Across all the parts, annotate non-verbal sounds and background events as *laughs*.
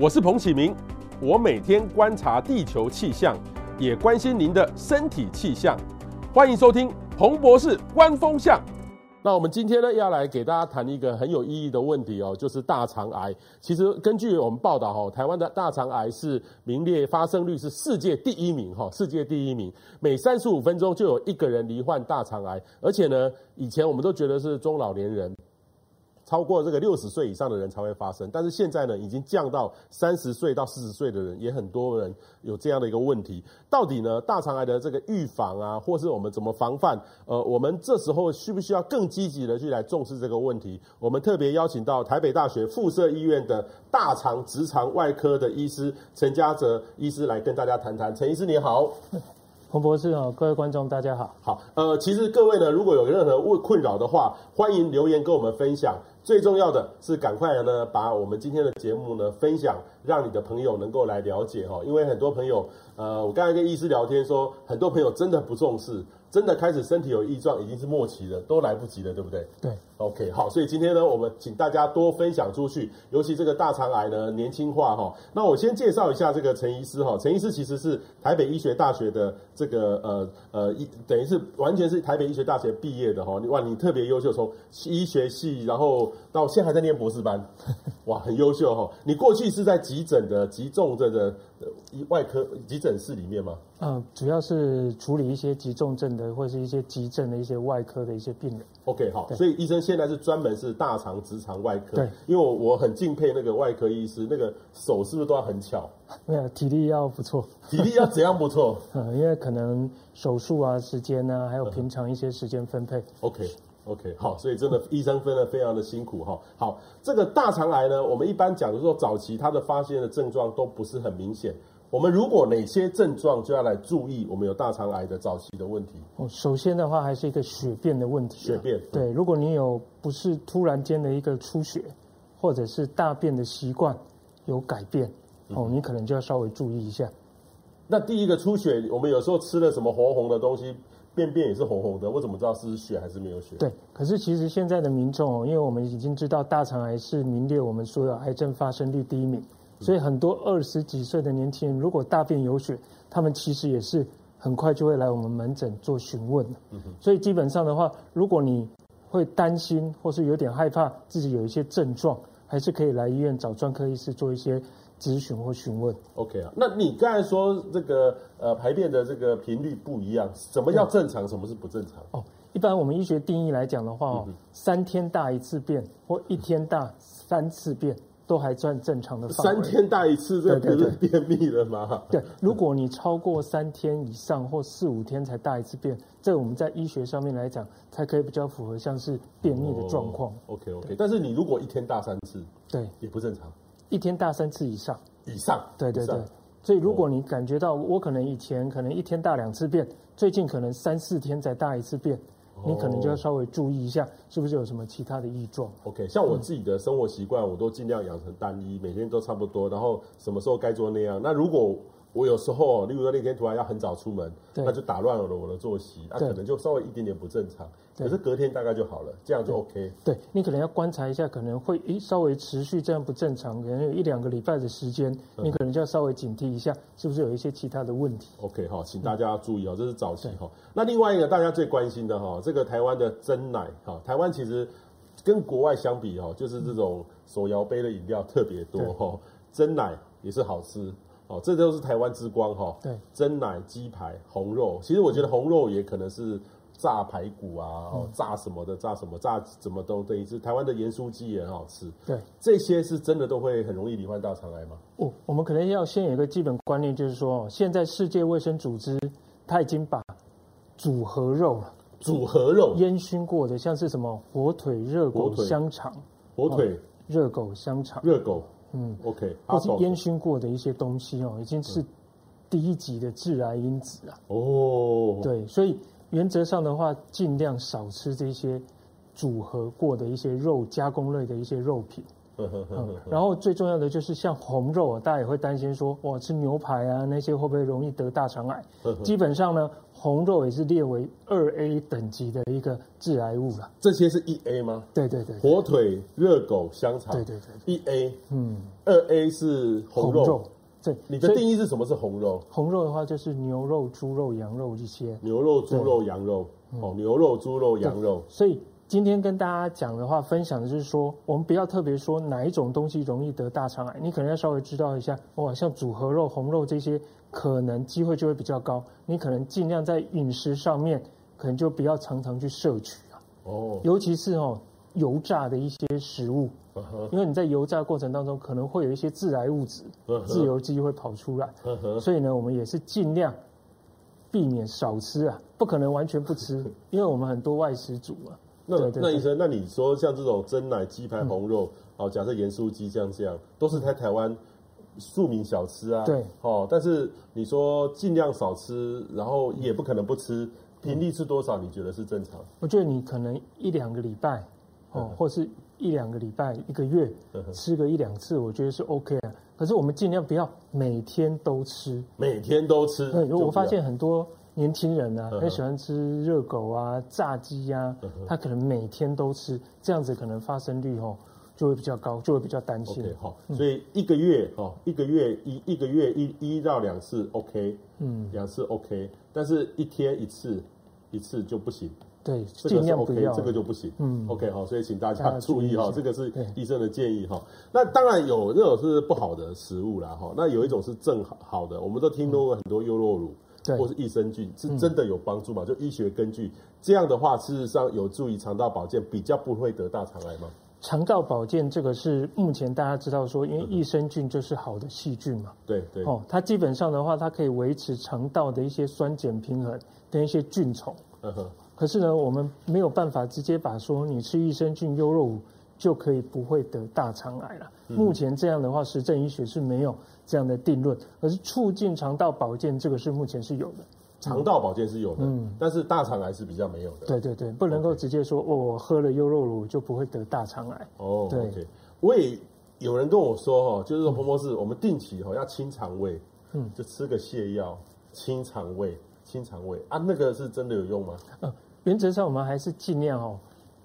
我是彭启明，我每天观察地球气象，也关心您的身体气象。欢迎收听彭博士观风向。那我们今天呢，要来给大家谈一个很有意义的问题哦，就是大肠癌。其实根据我们报道哈，台湾的大肠癌是名列发生率是世界第一名哈，世界第一名，每三十五分钟就有一个人罹患大肠癌，而且呢，以前我们都觉得是中老年人。超过这个六十岁以上的人才会发生，但是现在呢，已经降到三十岁到四十岁的人，也很多人有这样的一个问题。到底呢，大肠癌的这个预防啊，或是我们怎么防范？呃，我们这时候需不需要更积极的去来重视这个问题？我们特别邀请到台北大学附设医院的大肠直肠外科的医师陈家泽医师来跟大家谈谈。陈医师你好。洪博士好，各位观众大家好。好，呃，其实各位呢，如果有任何问困扰的话，欢迎留言跟我们分享。最重要的是，赶快呢把我们今天的节目呢分享，让你的朋友能够来了解哈。因为很多朋友，呃，我刚才跟医师聊天说，很多朋友真的不重视。真的开始身体有异状，已经是末期了，都来不及了，对不对？对，OK，好，所以今天呢，我们请大家多分享出去，尤其这个大肠癌呢，年轻化哈。那我先介绍一下这个陈医师哈，陈医师其实是台北医学大学的这个呃呃医，等于是完全是台北医学大学毕业的哈。哇，你特别优秀，从医学系，然后到现在还在念博士班，*laughs* 哇，很优秀哈。你过去是在急诊的急重症的外科急诊室里面吗？嗯，主要是处理一些急重症的，或者是一些急症的一些外科的一些病人。OK，好，所以医生现在是专门是大肠直肠外科。对，因为我我很敬佩那个外科医师，那个手是不是都要很巧？没有，体力要不错。体力要怎样不错？嗯，*laughs* 因为可能手术啊、时间啊，还有平常一些时间分配。OK，OK，、好，所以真的医生分的非常的辛苦哈。好，这个大肠癌呢，我们一般讲的说早期它的发现的症状都不是很明显。我们如果哪些症状就要来注意，我们有大肠癌的早期的问题。哦，首先的话还是一个血便的问题。血便。对，如果你有不是突然间的一个出血，或者是大便的习惯有改变，哦，你可能就要稍微注意一下。那第一个出血，我们有时候吃了什么红红的东西，便便也是红红的，我怎么知道是血还是没有血？对，可是其实现在的民众哦，因为我们已经知道大肠癌是名列我们所有癌症发生率第一名。所以很多二十几岁的年轻人，如果大便有血，他们其实也是很快就会来我们门诊做询问。所以基本上的话，如果你会担心或是有点害怕自己有一些症状，还是可以来医院找专科医师做一些咨询或询问。OK 啊，那你刚才说这个呃排便的这个频率不一样，什么叫正常？什么是不正常？哦，一般我们医学定义来讲的话哦，三天大一次便或一天大三次便。都还算正常的范围。三天大一次，这不是便秘了吗？对，如果你超过三天以上或四五天才大一次便，这个我们在医学上面来讲，才可以比较符合像是便秘的状况。Oh, OK OK，但是你如果一天大三次，对，也不正常。一天大三次以上，以上，对对对。所以如果你感觉到我可能以前可能一天大两次便，最近可能三四天才大一次便。你可能就要稍微注意一下，是不是有什么其他的异状？OK，像我自己的生活习惯，我都尽量养成单一，每天都差不多，然后什么时候该做那样。那如果我有时候，例如说那天突然要很早出门，那就打乱了我的作息，那可能就稍微一点点不正常。可是隔天大概就好了，这样就 OK。对，对你可能要观察一下，可能会诶稍微持续这样不正常，可能有一两个礼拜的时间，你可能就要稍微警惕一下，是不是有一些其他的问题？OK 哈，请大家注意哦，这是早期哈。那另外一个大家最关心的哈，这个台湾的真奶哈，台湾其实跟国外相比哈，就是这种手摇杯的饮料特别多哈，真奶也是好吃哦，这都是台湾之光哈。对，蒸奶、鸡排、红肉，其实我觉得红肉也可能是。炸排骨啊，哦，炸什么的，炸什么，炸怎么都等于是台湾的盐酥鸡也很好吃。对，这些是真的都会很容易罹患大肠癌吗？哦，我们可能要先有一个基本观念，就是说，现在世界卫生组织它已经把组合肉了，组合肉烟熏过的，像是什么火腿、热狗、香肠，火腿、热狗、香肠、热狗，嗯，OK，或是烟熏过的一些东西哦，已经是第一级的致癌因子啊。哦，对，所以。原则上的话，尽量少吃这些组合过的一些肉加工类的一些肉品。*laughs* 嗯，*laughs* 然后最重要的就是像红肉，大家也会担心说，哇，吃牛排啊那些会不会容易得大肠癌？*laughs* 基本上呢，红肉也是列为二 A 等级的一个致癌物了。这些是一 A 吗？对对对，火腿、热狗、香肠。对对对，一 A。嗯，二 A 是红肉。红肉。对，你的定义是什么是红肉？红肉的话就是牛肉、猪肉、羊肉这些。牛肉、猪肉、羊肉。哦，牛肉、猪肉、羊肉。所以。今天跟大家讲的话，分享的就是说，我们不要特别说哪一种东西容易得大肠癌，你可能要稍微知道一下，哇，像组合肉、红肉这些，可能机会就会比较高。你可能尽量在饮食上面，可能就不要常常去摄取啊。哦。尤其是哦，油炸的一些食物，因为你在油炸过程当中，可能会有一些致癌物质、自由基会跑出来。所以呢，我们也是尽量避免少吃啊，不可能完全不吃，*laughs* 因为我们很多外食族啊。那那医生，那你说像这种蒸奶、鸡排、红肉，哦、嗯，假设盐酥鸡这样这样，都是在台湾庶民小吃啊。对，哦，但是你说尽量少吃，然后也不可能不吃，频率是多少？你觉得是正常？我觉得你可能一两个礼拜，哦，或是一两个礼拜、一个月吃个一两次，我觉得是 OK 啊。可是我们尽量不要每天都吃，每天都吃。对，如果我发现很多。年轻人呢、啊，很喜欢吃热狗啊、炸鸡呀、啊，他可能每天都吃，这样子可能发生率哦就会比较高，就会比较担心。OK，好，所以一个月哦，一个月一一个月一一到两次 OK，嗯，两次 OK，但是一天一次一次就不行。对，尽量不要，这个就不行。嗯，OK，好，所以请大家注意哈，这个是医生的建议哈。那当然有那种是不好的食物啦哈，那有一种是正好的，我们都听说过很多优酪乳。或是益生菌是真的有帮助吗？嗯、就医学根据这样的话，事实上有助于肠道保健，比较不会得大肠癌吗？肠道保健这个是目前大家知道说，因为益生菌就是好的细菌嘛。对对。哦，它基本上的话，它可以维持肠道的一些酸碱平衡跟一些菌虫。嗯哼。可是呢，我们没有办法直接把说你吃益生菌优酪乳就可以不会得大肠癌了。目前这样的话，实证医学是没有。这样的定论，而是促进肠道保健，这个是目前是有的。肠道保健是有的，嗯，但是大肠癌是比较没有的。对对对，不能够直接说，哦，我喝了优酪乳就不会得大肠癌。哦，对。Okay. 我也有人跟我说，哈，就是说，彭博士，我们定期哈要清肠胃，嗯，就吃个泻药清肠胃，清肠胃啊，那个是真的有用吗？嗯，原则上我们还是尽量哦，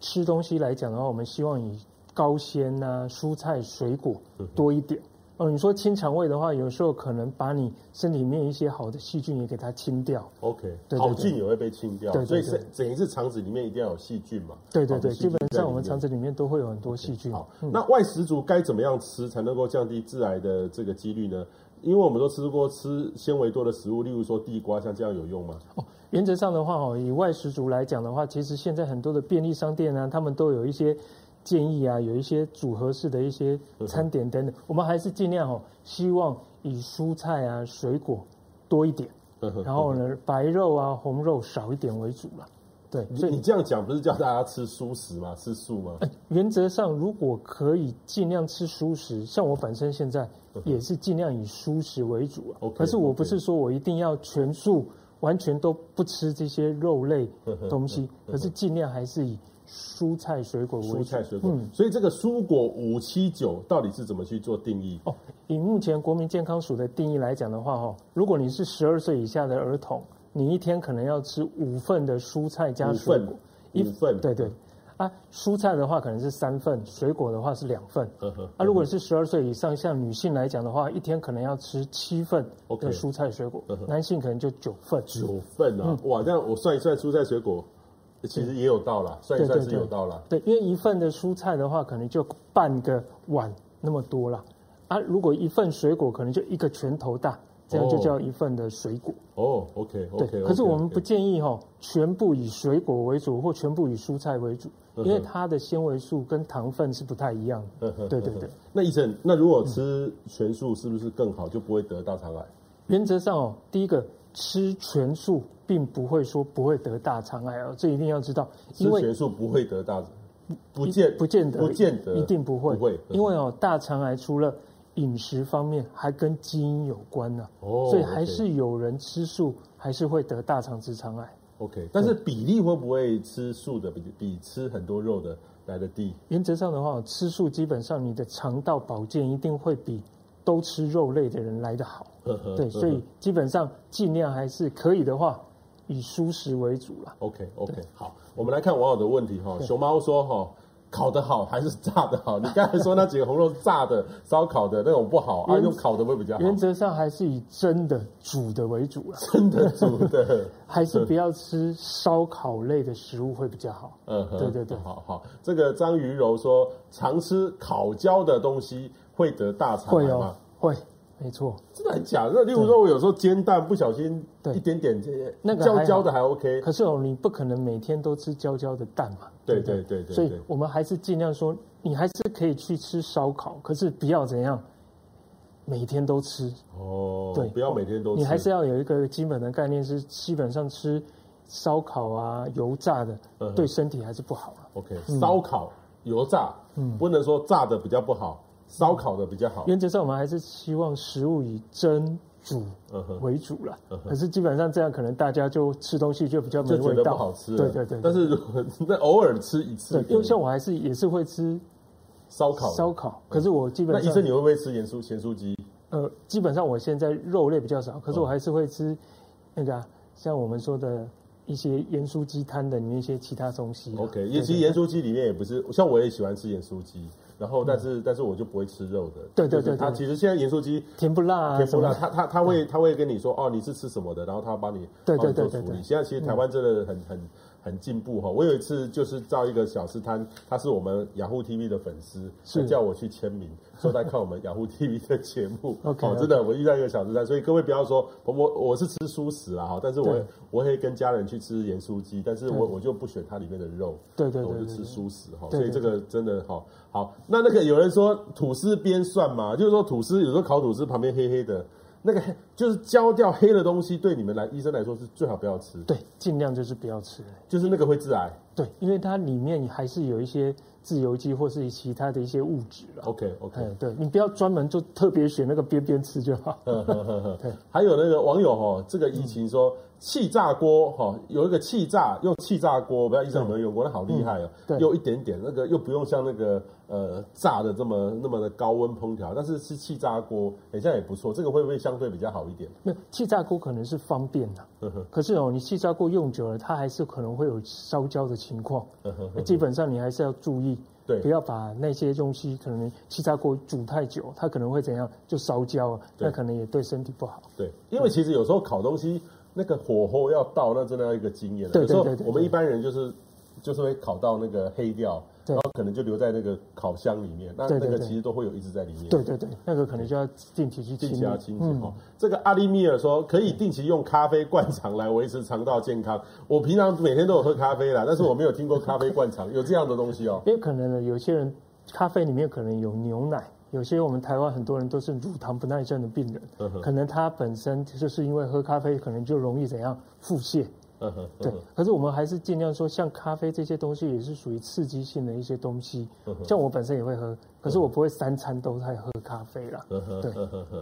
吃东西来讲的话，我们希望以高纤啊、蔬菜、水果多一点。哦，你说清肠胃的话，有时候可能把你身体里面一些好的细菌也给它清掉。OK，好菌也会被清掉。所以是等于是肠子里面一定要有细菌嘛？对对对，基本上我们肠子里面都会有很多细菌。Okay, 好，嗯、那外食族该怎么样吃才能够降低致癌的这个几率呢？因为我们都吃过吃纤维多的食物，例如说地瓜，像这样有用吗？哦，原则上的话，哦，以外食族来讲的话，其实现在很多的便利商店呢，他们都有一些。建议啊，有一些组合式的一些餐点等等，我们还是尽量哦，希望以蔬菜啊、水果多一点，然后呢，白肉啊、红肉少一点为主了。对，所以你这样讲不是叫大家吃蔬食吗？吃素吗？原则上，如果可以尽量吃蔬食，像我本身现在也是尽量以蔬食为主啊。可是我不是说我一定要全素，完全都不吃这些肉类东西，可是尽量还是以。蔬菜水果为主，蔬菜水果，嗯，所以这个蔬果五七九到底是怎么去做定义？哦，以目前国民健康署的定义来讲的话，哈，如果你是十二岁以下的儿童，你一天可能要吃五份的蔬菜加水果，一份，对对，啊，蔬菜的话可能是三份，水果的话是两份，呵呵，啊，如果是十二岁以上，像女性来讲的话，一天可能要吃七份的蔬菜水果，男性可能就九份，九份啊，嗯、哇，这样我算一算蔬菜水果。其实也有到了，算一算是有到了。对，因为一份的蔬菜的话，可能就半个碗那么多了。啊，如果一份水果，可能就一个拳头大，这样就叫一份的水果。哦，OK，OK。对，可是我们不建议哈，全部以水果为主，或全部以蔬菜为主，因为它的纤维素跟糖分是不太一样的。对对对。那医生，那如果吃全素是不是更好，就不会得大肠癌？原则上哦，第一个。吃全素并不会说不会得大肠癌哦，这一定要知道。因为吃全素不会得大，不见不见得不见得一定不会不会，因为哦，大肠癌除了饮食方面，还跟基因有关呢。哦，所以还是有人吃素还是会得大肠直肠癌。OK，但是比例会不会吃素的比比吃很多肉的来的低。原则上的话，吃素基本上你的肠道保健一定会比都吃肉类的人来得好。呵呵对，所以基本上尽量还是可以的话，以蔬食为主啦。OK OK，好，我们来看网友的问题哈。熊猫说哈。烤的好还是炸的好？*laughs* 你刚才说那几个红肉炸的、烧烤的那种不好啊，用烤的会比较好。原则上还是以蒸的、煮的为主了。蒸的、煮的，*laughs* 还是不要吃烧烤类的食物会比较好。嗯，对对对，好好。这个张鱼柔说，常吃烤焦的东西会得大肠癌吗？会哦，会。没错，真的很假的。例如说，我有时候煎蛋不小心一点点这些，那个焦焦的还 OK。可是哦，你不可能每天都吃焦焦的蛋嘛。对对对对。所以我们还是尽量说，你还是可以去吃烧烤，可是不要怎样，每天都吃。哦。对，不要每天都吃。你还是要有一个基本的概念，是基本上吃烧烤啊、油炸的，对身体还是不好。啊 OK，烧烤、油炸，嗯，不能说炸的比较不好。烧烤的比较好。原则上，我们还是希望食物以蒸煮为主了。可是基本上这样，可能大家就吃东西就比较没味道，不好吃。对对对。但是那偶尔吃一次，因为像我还是也是会吃烧烤。烧烤。可是我基本上，那医生你会不会吃盐酥咸酥鸡？呃，基本上我现在肉类比较少，可是我还是会吃那个像我们说的一些盐酥鸡摊的里面一些其他东西。OK，其实盐酥鸡里面也不是，像我也喜欢吃盐酥鸡。然后，但是，但是我就不会吃肉的。对对对，他其实现在盐酥鸡甜不辣，啊甜不辣，他他他会他会跟你说哦，你是吃什么的，然后他帮你对对对做处理。现在其实台湾真的很很很进步哈。我有一次就是到一个小吃摊，他是我们雅虎 TV 的粉丝，是叫我去签名，说在看我们雅虎 TV 的节目。*laughs* 哦，真的，我遇到一个小吃摊，所以各位不要说我我是吃素食啦哈，但是我我会跟家人去吃盐酥鸡，但是我我就不选它里面的肉，对对对，我就吃素食哈。所以这个真的哈。好，那那个有人说吐司边算嘛，就是说吐司有时候烤吐司旁边黑黑的，那个就是焦掉黑的东西，对你们来医生来说是最好不要吃。对，尽量就是不要吃，就是那个会致癌。对，因为它里面还是有一些自由基或是其他的一些物质了。OK OK，对，你不要专门就特别选那个边边吃就好。*laughs* 对，还有那个网友哦，这个疫情说。嗯气炸锅哈，有一个气炸用气炸锅，不知道医生有没有用过？那好厉害哦，又一点点那个又不用像那个呃炸的这么那么的高温烹调，但是是气炸锅，好像也不错。这个会不会相对比较好一点？那气炸锅可能是方便的，可是哦，你气炸锅用久了，它还是可能会有烧焦的情况。基本上你还是要注意，对，不要把那些东西可能气炸锅煮太久，它可能会怎样就烧焦了，那可能也对身体不好。对，因为其实有时候烤东西。那个火候要到，那真的要一个经验。有时候我们一般人就是就是会烤到那个黑掉，然后可能就留在那个烤箱里面。那那个其实都会有一直在里面。对对对，那个可能就要定期去清。定期要清洁哦。这个阿利米尔说可以定期用咖啡灌肠来维持肠道健康。我平常每天都有喝咖啡啦，*laughs* 但是我没有听过咖啡灌肠有这样的东西哦。也可能呢，有些人咖啡里面可能有牛奶。有些我们台湾很多人都是乳糖不耐症的病人，可能他本身就是因为喝咖啡，可能就容易怎样腹泻。嗯哼，对。可是我们还是尽量说，像咖啡这些东西也是属于刺激性的一些东西。像我本身也会喝，可是我不会三餐都在喝咖啡啦。对。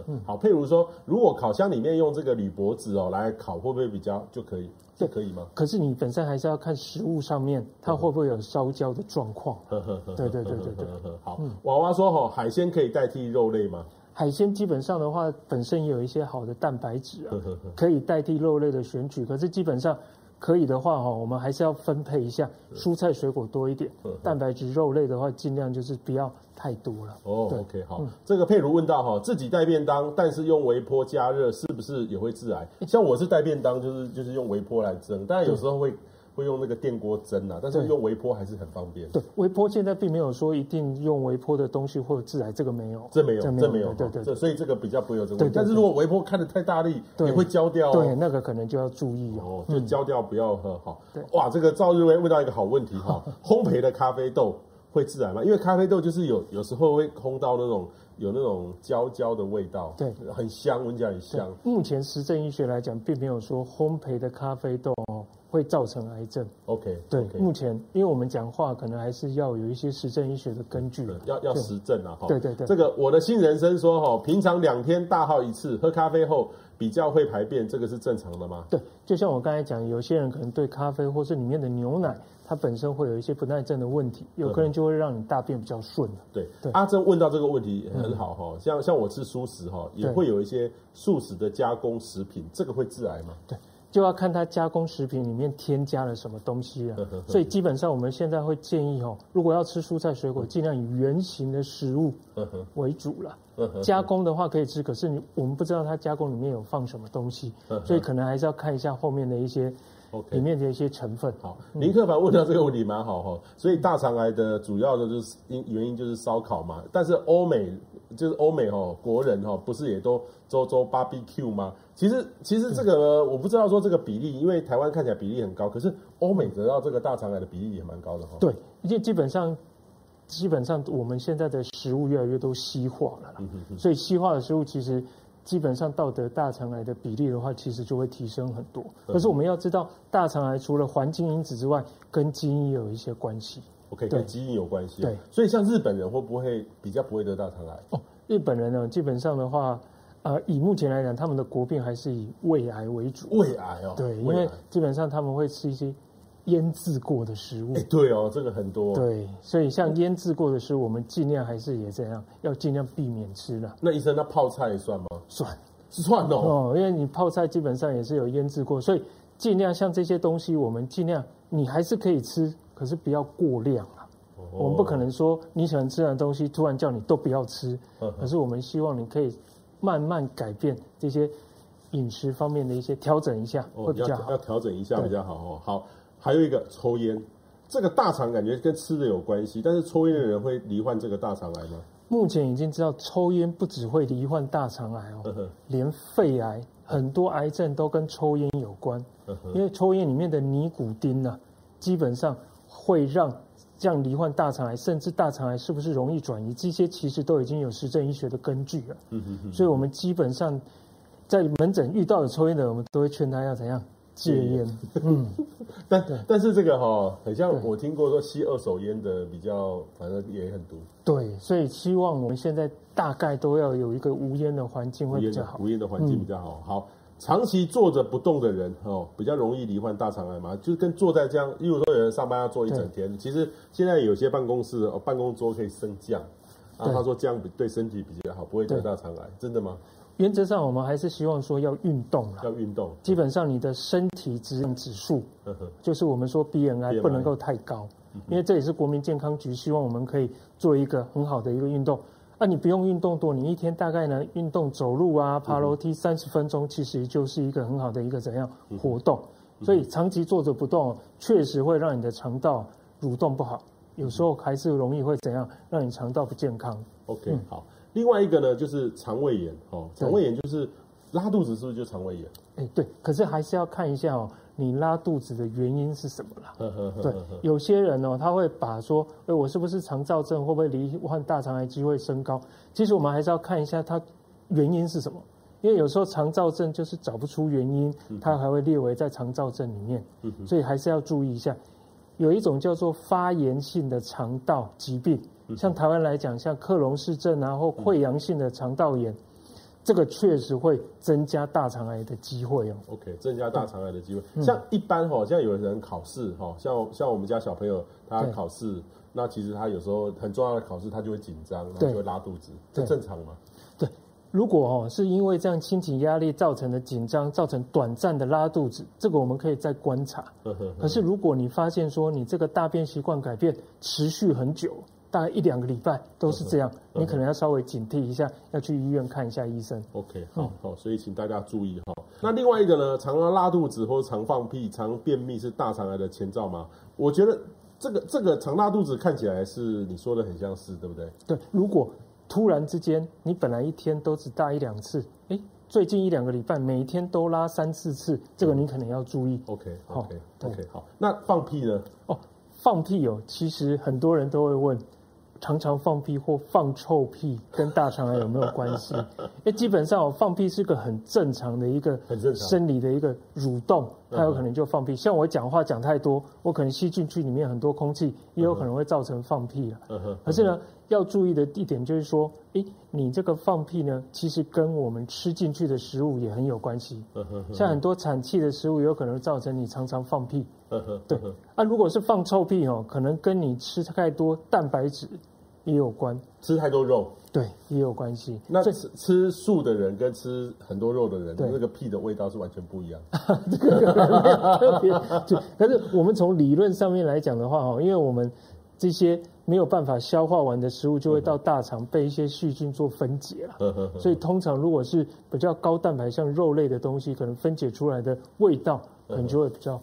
嗯，好，譬如说，如果烤箱里面用这个铝箔纸哦来烤，会不会比较就可以？这可以吗？可是你本身还是要看食物上面它会不会有烧焦的状况。对对对对对。好，娃娃说哈，海鲜可以代替肉类吗？海鲜基本上的话，本身也有一些好的蛋白质啊，可以代替肉类的选取。可是基本上可以的话哈，我们还是要分配一下，蔬菜水果多一点，蛋白质肉类的话尽量就是不要太多了。哦，OK，好。这个佩如问到哈，自己带便当，但是用微波加热，是不是也会致癌？像我是带便当，就是就是用微波来蒸，但有时候会。会用那个电锅蒸啊，但是用微波还是很方便。对，微波现在并没有说一定用微波的东西或者致癌，这个没有，这没有，这没有，对对，所以这个比较不会有这个问题。但是如果微波看的太大力，也会焦掉。对，那个可能就要注意哦，就焦掉不要喝好。对，哇，这个赵日威问到一个好问题哈，*laughs* 烘焙的咖啡豆会致癌吗？因为咖啡豆就是有有时候会烘到那种有那种焦焦的味道，对，很香，闻起来很香。目前实证医学来讲，并没有说烘焙的咖啡豆。会造成癌症。OK，对，okay. 目前因为我们讲话可能还是要有一些实证医学的根据，要要实证啊，哈。对对对，这个我的新人生说哈，平常两天大号一次，喝咖啡后比较会排便，这个是正常的吗？对，就像我刚才讲，有些人可能对咖啡或是里面的牛奶，它本身会有一些不耐症的问题，有可能就会让你大便比较顺。对，对阿珍问到这个问题很好哈，像像我吃素食哈，也会有一些素食的加工食品，这个会致癌吗？对。就要看它加工食品里面添加了什么东西了，所以基本上我们现在会建议哦，如果要吃蔬菜水果，尽量以原形的食物为主了。加工的话可以吃，可是你我们不知道它加工里面有放什么东西，所以可能还是要看一下后面的一些里面的一些成分。好，林克凡问到这个问题蛮好哈，所以大肠癌的主要的就是因原因就是烧烤嘛，但是欧美。就是欧美哈国人哈不是也都周周 barbecue 吗？其实其实这个我不知道说这个比例，因为台湾看起来比例很高，可是欧美得到这个大肠癌的比例也蛮高的哈。对，因为基本上基本上我们现在的食物越来越都西化了啦，嗯、哼哼所以西化的食物其实基本上到得大肠癌的比例的话，其实就会提升很多。可是我们要知道，大肠癌除了环境因子之外，跟基因也有一些关系。OK，跟基因有关系。对，所以像日本人会不会比较不会得大肠癌？哦，日本人呢，基本上的话，呃，以目前来讲，他们的国病还是以胃癌为主。胃癌哦。对，因为基本上他们会吃一些腌制过的食物。哎，对哦，这个很多。对，所以像腌制过的食物，我们尽量还是也这样，要尽量避免吃了。那医生，那泡菜也算吗？算，是算哦。哦，因为你泡菜基本上也是有腌制过，所以尽量像这些东西，我们尽量你还是可以吃，可是不要过量。我们不可能说你喜欢吃的东西，突然叫你都不要吃。可是我们希望你可以慢慢改变这些饮食方面的一些调整一下，会比较好。要调整一下比较好哦。好，还有一个抽烟，这个大肠感觉跟吃的有关系，但是抽烟的人会罹患这个大肠癌吗？目前已经知道，抽烟不只会罹患大肠癌哦，*laughs* 连肺癌很多癌症都跟抽烟有关。因为抽烟里面的尼古丁呢，基本上会让。这样罹患大肠癌，甚至大肠癌是不是容易转移？这些其实都已经有实证医学的根据了。所以，我们基本上在门诊遇到的抽烟的，我们都会劝他要怎样戒烟。嗯。*laughs* 但但是这个哈，很像我听过说吸二手烟的比较，反正也很毒。对，所以希望我们现在大概都要有一个无烟的环境会比较好。无烟的环境比较好。好。长期坐着不动的人哦，比较容易罹患大肠癌嘛，就是跟坐在这样，例如说有人上班要坐一整天，其实现在有些办公室哦，办公桌可以升降，啊，他说这样对身体比较好，不会得大肠癌，真的吗？原则上我们还是希望说要运动了，要运动，基本上你的身体质量指数，就是我们说 BMI 不能够太高，因为这也是国民健康局希望我们可以做一个很好的一个运动。那、啊、你不用运动多，你一天大概呢运动走路啊、爬楼梯三十分钟，其实就是一个很好的一个怎样活动。所以长期坐着不动，确实会让你的肠道蠕动不好，有时候还是容易会怎样让你肠道不健康。OK，、嗯、好。另外一个呢，就是肠胃炎哦，肠胃炎就是拉肚子，是不是就肠胃炎？哎，对。可是还是要看一下哦。你拉肚子的原因是什么啦？对，有些人哦，他会把说，哎，我是不是肠燥症，会不会罹患大肠癌机会升高？其实我们还是要看一下它原因是什么，因为有时候肠燥症就是找不出原因，它还会列为在肠燥症里面，所以还是要注意一下。有一种叫做发炎性的肠道疾病，像台湾来讲，像克隆氏症啊，或溃疡性的肠道炎。这个确实会增加大肠癌的机会哦。OK，增加大肠癌的机会。嗯、像一般哈，像有人考试哈，像像我们家小朋友他考试，那其实他有时候很重要的考试，他就会紧张，然后就会拉肚子，这正常吗？对，如果哦是因为这样心情压力造成的紧张，造成短暂的拉肚子，这个我们可以再观察。可是如果你发现说你这个大便习惯改变持续很久。大概一两个礼拜都是这样，你可能要稍微警惕一下，要去医院看一下医生。OK，好好，所以请大家注意哈。那另外一个呢，常常拉肚子或者常放屁、常便秘是大肠癌的前兆吗？我觉得这个这个常拉肚子看起来是你说的很相似，对不对？对，如果突然之间你本来一天都只大一两次，哎，最近一两个礼拜每天都拉三四次，这个你可能要注意。OK，OK，OK，好。那放屁呢？哦，放屁哦，其实很多人都会问。常常放屁或放臭屁跟大肠癌有没有关系？*laughs* 因为基本上放屁是个很正常的一个生理的一个蠕动，它有可能就放屁。像我讲话讲太多，我可能吸进去里面很多空气，也有可能会造成放屁了。可是呢，要注意的一点就是说，诶，你这个放屁呢，其实跟我们吃进去的食物也很有关系。像很多产气的食物，有可能造成你常常放屁。对，啊，如果是放臭屁哦，可能跟你吃太多蛋白质。也有关，吃太多肉，对，也有关系。那吃吃素的人跟吃很多肉的人，那个屁的味道是完全不一样。*laughs* 这个特别，就可是我们从理论上面来讲的话，哈，因为我们这些没有办法消化完的食物，就会到大肠被一些细菌做分解了。所以通常如果是比较高蛋白，像肉类的东西，可能分解出来的味道，可能就会比较。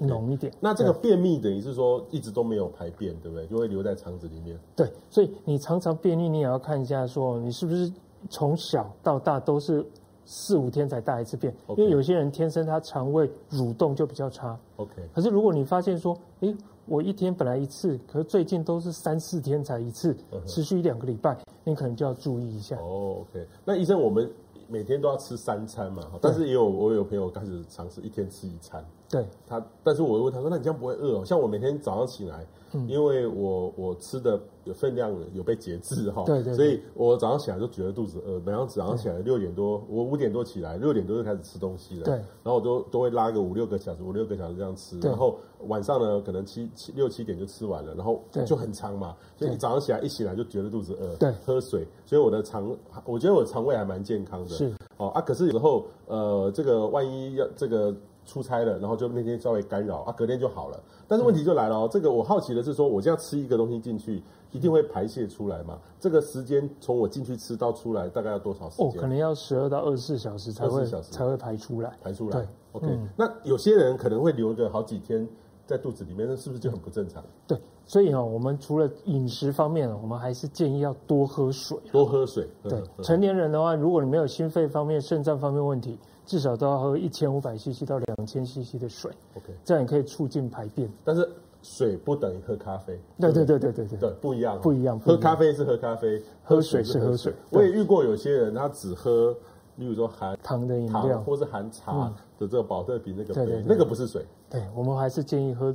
浓一点，那这个便秘等于是说一直都没有排便，对不对？就会留在肠子里面。对，所以你常常便秘，你也要看一下，说你是不是从小到大都是四五天才大一次便。因为有些人天生他肠胃蠕动就比较差。OK。可是如果你发现说，诶，我一天本来一次，可是最近都是三四天才一次，持续一两个礼拜，你可能就要注意一下。哦，OK。那医生，我们每天都要吃三餐嘛？但是也有我有朋友开始尝试一天吃一餐。对他，但是我问他说：“那你这样不会饿哦？像我每天早上起来，嗯、因为我我吃的有分量有被节制哈，对，对对，所以我早上起来就觉得肚子饿。每天早上起来六点多，我五点多起来，六点多就开始吃东西了。对，然后我都都会拉个五六个小时，五六个小时这样吃。然后晚上呢，可能七七六七点就吃完了，然后就很长嘛。所以你早上起来一起来就觉得肚子饿，对，喝水。所以我的肠，我觉得我的肠胃还蛮健康的。是哦啊，可是有时候呃，这个万一要这个。出差了，然后就那天稍微干扰啊，隔天就好了。但是问题就来了哦，这个我好奇的是说，我这样吃一个东西进去，一定会排泄出来嘛？这个时间从我进去吃到出来大概要多少时间？哦，可能要十二到二十四小时才会才会排出来。排出来。对，OK。嗯，那有些人可能会留个好几天在肚子里面，那是不是就很不正常？对，所以哦，我们除了饮食方面，我们还是建议要多喝水。多喝水。对，成年人的话，如果你没有心肺方面、肾脏方面问题。至少都要喝一千五百 CC 到两千 CC 的水，OK，这样也可以促进排便。但是水不等于喝咖啡，对对对对对对，对不一样，不一样。喝咖啡是喝咖啡，喝水是喝水。我也遇过有些人，他只喝，例如说含糖的饮料，或是含茶的这个保特瓶那个杯，那个不是水。对，我们还是建议喝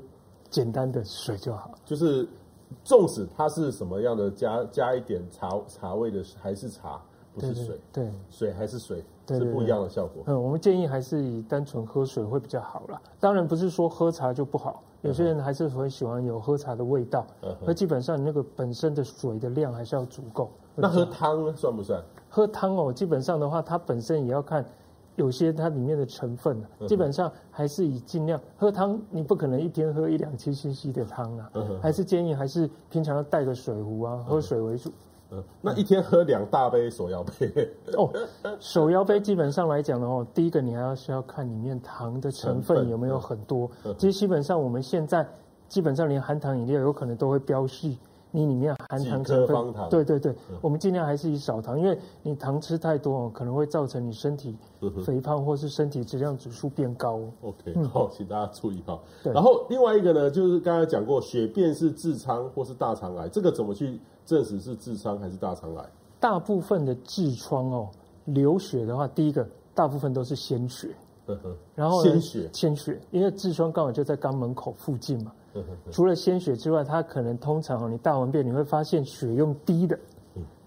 简单的水就好。就是，纵使它是什么样的加加一点茶茶味的，还是茶。不是水，对，对水还是水，是不一样的效果。嗯，我们建议还是以单纯喝水会比较好啦。当然不是说喝茶就不好，有些人还是会喜欢有喝茶的味道。嗯，那基本上你那个本身的水的量还是要足够。那喝汤呢，算不算？喝汤哦，基本上的话，它本身也要看有些它里面的成分。基本上还是以尽量喝汤，你不可能一天喝一两千 CC 的汤啊。嗯，还是建议还是平常要带个水壶啊，喝水为主。嗯，那一天喝两大杯手摇杯哦。手摇杯基本上来讲的话，第一个你还要是要看里面糖的成分有没有很多。其实基本上我们现在基本上连含糖饮料有可能都会标示。你里面含糖成分，对对对，我们尽量还是以少糖，因为你糖吃太多哦，可能会造成你身体肥胖或是身体质量指数变高。OK，好，请大家注意哈。然后另外一个呢，就是刚才讲过，血便是痔疮或是大肠癌，这个怎么去证实是痔疮还是大肠癌？大部分的痔疮哦，流血的话，第一个大部分都是鲜血，然后鲜血。鲜血，因为痔疮刚好就在肛门口附近嘛。除了鲜血之外，它可能通常你大完便你会发现血用滴的，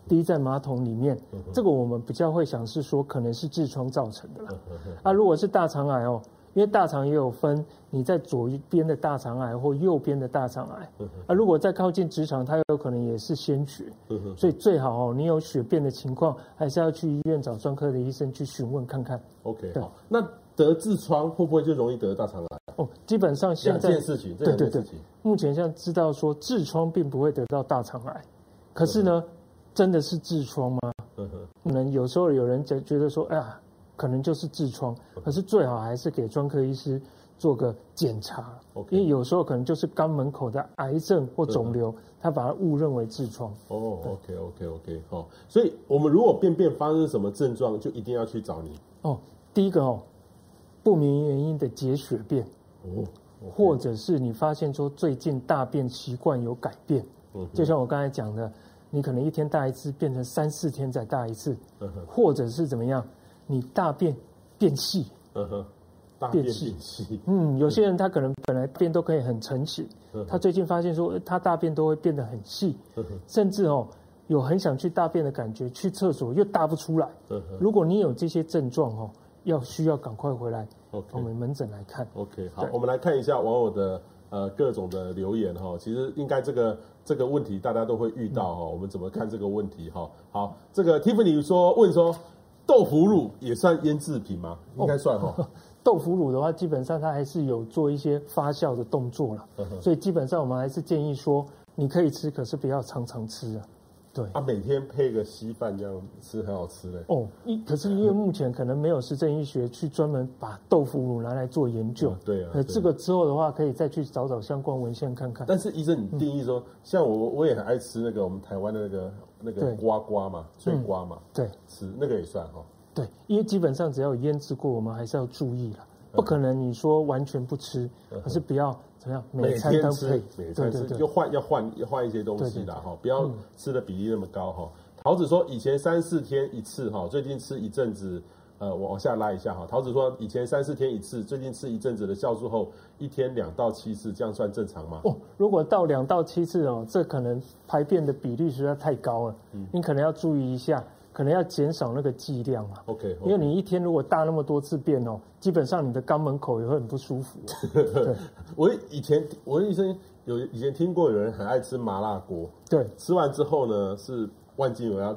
滴在马桶里面，这个我们比较会想是说可能是痔疮造成的啦。啊，如果是大肠癌哦，因为大肠也有分你在左一边的大肠癌或右边的大肠癌，啊，如果在靠近直肠，它有可能也是鲜血，所以最好哦，你有血便的情况，还是要去医院找专科的医生去询问看看。OK，好，那得痔疮会不会就容易得大肠癌？哦，基本上现在对对对，目前现在知道说痔疮并不会得到大肠癌，可是呢，真的是痔疮吗？可能有时候有人觉觉得说，哎呀，可能就是痔疮，可是最好还是给专科医师做个检查，因为有时候可能就是肛门口的癌症或肿瘤，他把它误认为痔疮。哦，OK OK OK，好，所以我们如果便便发生什么症状，就一定要去找你。哦，第一个哦，不明原因的结血便。哦，或者是你发现说最近大便习惯有改变，嗯，就像我刚才讲的，你可能一天大一次，变成三四天再大一次，嗯哼，或者是怎么样，你大便变细，嗯哼，细，嗯，有些人他可能本来便都可以很成型，他最近发现说他大便都会变得很细，甚至哦有很想去大便的感觉，去厕所又大不出来，如果你有这些症状哦，要需要赶快回来，我们门诊来看。OK，好，我们来看一下网友的。呃，各种的留言哈，其实应该这个这个问题大家都会遇到哈。我们怎么看这个问题哈？好，这个 Tiffany 说问说，豆腐乳也算腌制品吗？应该算哈。*laughs* 豆腐乳的话，基本上它还是有做一些发酵的动作了，*laughs* 所以基本上我们还是建议说，你可以吃，可是不要常常吃啊。对，啊，每天配个稀饭这样吃很好吃的。哦，一可是因为目前可能没有实证医学去专门把豆腐乳拿来做研究。嗯、对啊。呃，这个之后的话，可以再去找找相关文献看看。但是医生，你定义说，嗯、像我我也很爱吃那个我们台湾的那个那个瓜瓜嘛，脆瓜嘛，对，吃那个也算哈。对，因为基本上只要有腌制过，我们还是要注意了，不可能你说完全不吃，可、嗯、是不要。怎么样？每餐都配，每餐吃就换要换要换一些东西的哈，不要吃的比例那么高哈。桃子说以前三四天一次哈，最近吃一阵子，呃，我往下拉一下哈。桃子说以前三四天一次，最近吃一阵子的酵素后，一天两到七次，这样算正常吗？哦，如果到两到七次哦，这可能排便的比例实在太高了，嗯，你可能要注意一下。可能要减少那个剂量嘛，OK，因为你一天如果大那么多次便哦，基本上你的肛门口也会很不舒服。对，*laughs* 我以前我医生有以前听过有人很爱吃麻辣锅，对，吃完之后呢是万金油要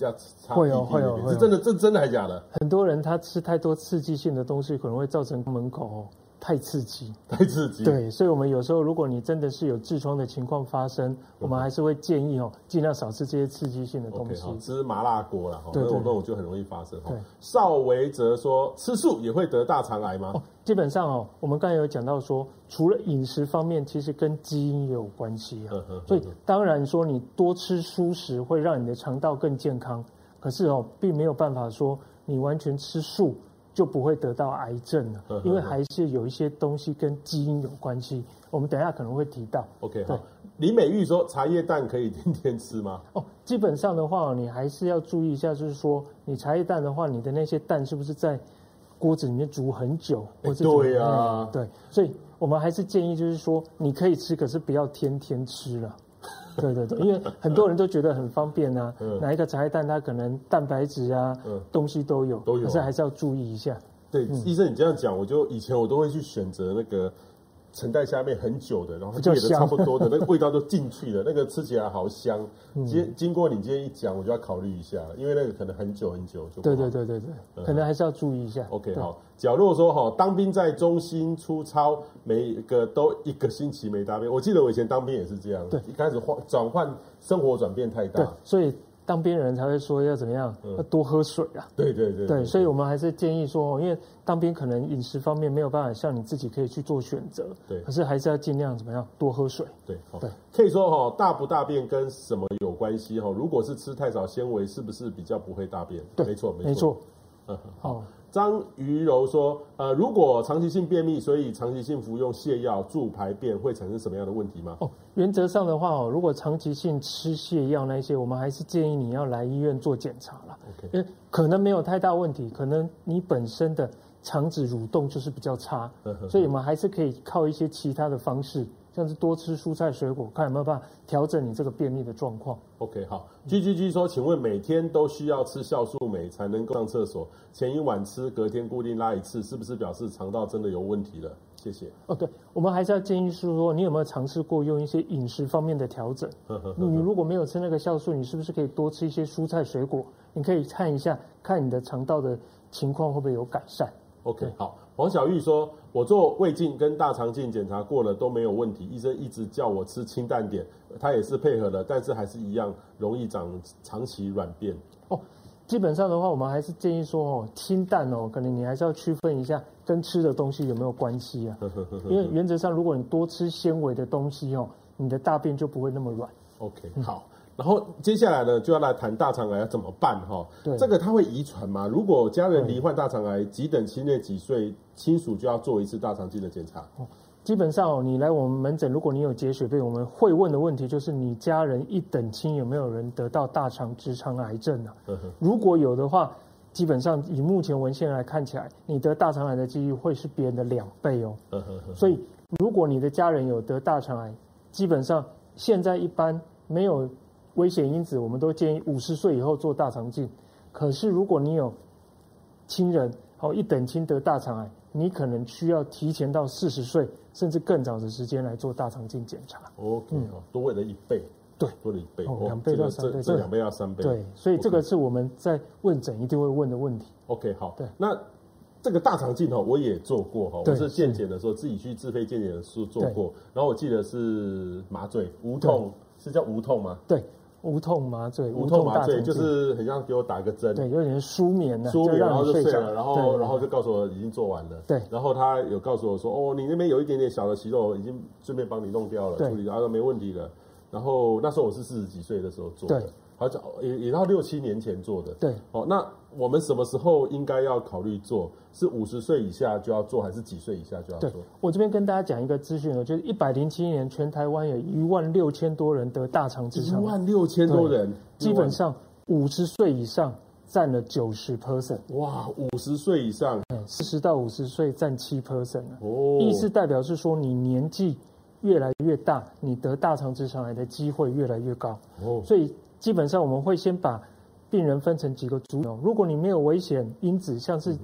要擦会有会有，是真的这真的还是假的？很多人他吃太多刺激性的东西，可能会造成肛门口哦。太刺激，*laughs* 太刺激。对，所以，我们有时候，如果你真的是有痔疮的情况发生，我们还是会建议哦，尽量少吃这些刺激性的东西。Okay, 吃麻辣锅了，对，对，对，那种就很容易发生。对，邵维泽说，吃素也会得大肠癌吗？哦，基本上哦，我们刚才有讲到说，除了饮食方面，其实跟基因也有关系啊。所以，当然说你多吃蔬食会让你的肠道更健康，可是哦，并没有办法说你完全吃素。就不会得到癌症了，因为还是有一些东西跟基因有关系。我们等一下可能会提到。OK，好。李美玉说，茶叶蛋可以天天吃吗？哦，基本上的话，你还是要注意一下，就是说，你茶叶蛋的话，你的那些蛋是不是在锅子里面煮很久？或者对呀，对。所以我们还是建议，就是说，你可以吃，可是不要天天吃了。对对对，因为很多人都觉得很方便啊，嗯、拿一个茶叶蛋，它可能蛋白质啊，嗯、东西都有，都有、啊，可是还是要注意一下。对，嗯、医生你这样讲，我就以前我都会去选择那个。沉在下面很久的，然后它也的差不多的，那个 *laughs* 味道都进去了，那个吃起来好香。经经过你今天一讲，我就要考虑一下，因为那个可能很久很久就。对对对对对，可能还是要注意一下。OK，好。假如说哈，当兵在中心出操，每一个都一个星期没搭便。我记得我以前当兵也是这样，对，一开始换转换生活转变太大，所以。当兵人才会说要怎么样？要多喝水啊！对对对对，所以我们还是建议说，因为当兵可能饮食方面没有办法像你自己可以去做选择，对，可是还是要尽量怎么样多喝水。对对，可以说哈，大不大便跟什么有关系哈？如果是吃太少纤维，是不是比较不会大便？对，没错没错。嗯，好。张瑜柔说：“呃，如果长期性便秘，所以长期性服用泻药助排便，会产生什么样的问题吗？”哦，原则上的话哦，如果长期性吃泻药那些，我们还是建议你要来医院做检查了。OK，因为可能没有太大问题，可能你本身的肠子蠕动就是比较差，所以我们还是可以靠一些其他的方式。像是多吃蔬菜水果，看有没有办法调整你这个便秘的状况。OK，好。G G G 说，请问每天都需要吃酵素酶才能够上厕所？前一晚吃，隔天固定拉一次，是不是表示肠道真的有问题了？谢谢。哦，对，我们还是要建议是说，你有没有尝试过用一些饮食方面的调整？你如果没有吃那个酵素，你是不是可以多吃一些蔬菜水果？你可以看一下，看你的肠道的情况会不会有改善。OK，好。黄小玉说：“我做胃镜跟大肠镜检查过了都没有问题，医生一直叫我吃清淡点，他也是配合了，但是还是一样容易长长期软便。哦，基本上的话，我们还是建议说哦，清淡哦，可能你还是要区分一下跟吃的东西有没有关系啊。因为原则上，如果你多吃纤维的东西哦，你的大便就不会那么软。OK，好。”然后接下来呢，就要来谈大肠癌要怎么办哈？对，这个它会遗传吗？如果家人罹患大肠癌，几等亲内几岁亲属就要做一次大肠镜的检查？哦，基本上哦，你来我们门诊，如果你有结血病，我们会问的问题就是你家人一等亲有没有人得到大肠直肠癌症啊？如果有的话，基本上以目前文献来看起来，你得大肠癌的几率会是别人的两倍哦。所以如果你的家人有得大肠癌，基本上现在一般没有危险因子，我们都建议五十岁以后做大肠镜。可是如果你有亲人哦一等亲得大肠癌，你可能需要提前到四十岁，甚至更早的时间来做大肠镜检查。OK，嗯，多了一倍，对，多了一倍，哦，两倍到三倍，这两倍到三倍。对，所以这个是我们在问诊一定会问的问题。OK，好，对，那这个大肠镜哈，我也做过哈，我是健检的时候自己去自费健检的时候做过，然后我记得是麻醉无痛，是叫无痛吗？对。无痛麻醉，无痛麻醉就是很像给我打个针，对，有点舒眠的，舒眠然后就睡了，然后然后就告诉我已经做完了，对，然后他有告诉我说，哦，你那边有一点点小的息肉，已经顺便帮你弄掉了，处理，然后没问题了。然后那时候我是四十几岁的时候做的。好像也也到六七年前做的，对，哦，那我们什么时候应该要考虑做？是五十岁以下就要做，还是几岁以下就要做？我这边跟大家讲一个资讯哦，就是一百零七年全台湾有一万六千多人得大肠直肠，一万六千多人，基本上五十岁以上占了九十 percent。哇，五十岁以上，四十到五十岁占七 percent 哦，意思代表是说你年纪越来越大，你得大肠直肠癌的机会越来越高哦，所以。基本上我们会先把病人分成几个组哦。如果你没有危险因子，像是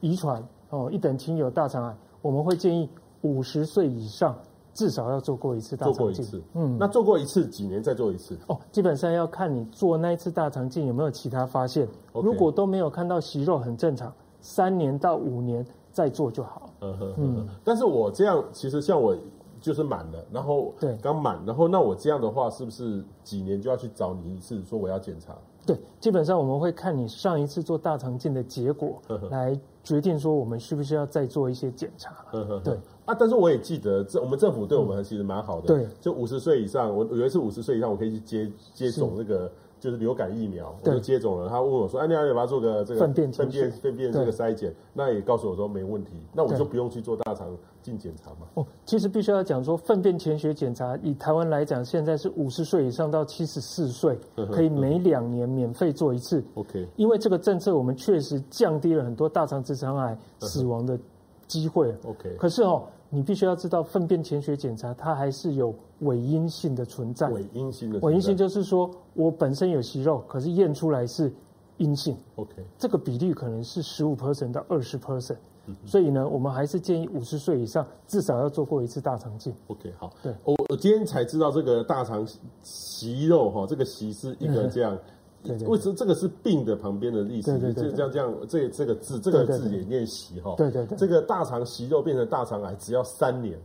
遗传哦，一等亲友大肠癌，我们会建议五十岁以上至少要做过一次大肠镜。做过一次，嗯，那做过一次几年再做一次？哦，基本上要看你做那一次大肠镜有没有其他发现。如果都没有看到息肉，很正常，三年到五年再做就好。嗯哼，嗯。但是我这样其实像我。就是满了，然后对刚满，然后那我这样的话，是不是几年就要去找你一次，说我要检查？对，基本上我们会看你上一次做大肠镜的结果，呵呵来决定说我们需不需要再做一些检查。呵呵呵对啊，但是我也记得，这我们政府对我们其实蛮好的。对，就五十岁以上，我有一次五十岁以上，我可以去接接种那个。就是流感疫苗，我就接种了。他问我说：“哎，你要不要做个这个粪便粪便粪便这个筛检？”那也告诉我说没问题，那我就不用去做大肠镜检查嘛。哦，其实必须要讲说，粪便潜血检查以台湾来讲，现在是五十岁以上到七十四岁，可以每两年免费做一次。OK，因为这个政策，我们确实降低了很多大肠直肠癌死亡的机会。OK，可是哦。你必须要知道，粪便潜血检查它还是有伪阴性的存在。伪阴性的伪阴性就是说我本身有息肉，可是验出来是阴性。OK，这个比例可能是十五 percent 到二十 percent。所以呢，我们还是建议五十岁以上至少要做过一次大肠镜。OK，好。对，我我今天才知道这个大肠息肉哈，这个息是一个这样。*laughs* 嗯为什么这个是病的旁边的意思？对对对，这样这样，这这个字这个字也念息哈。对对对，这个大肠息肉变成大肠癌只要三年，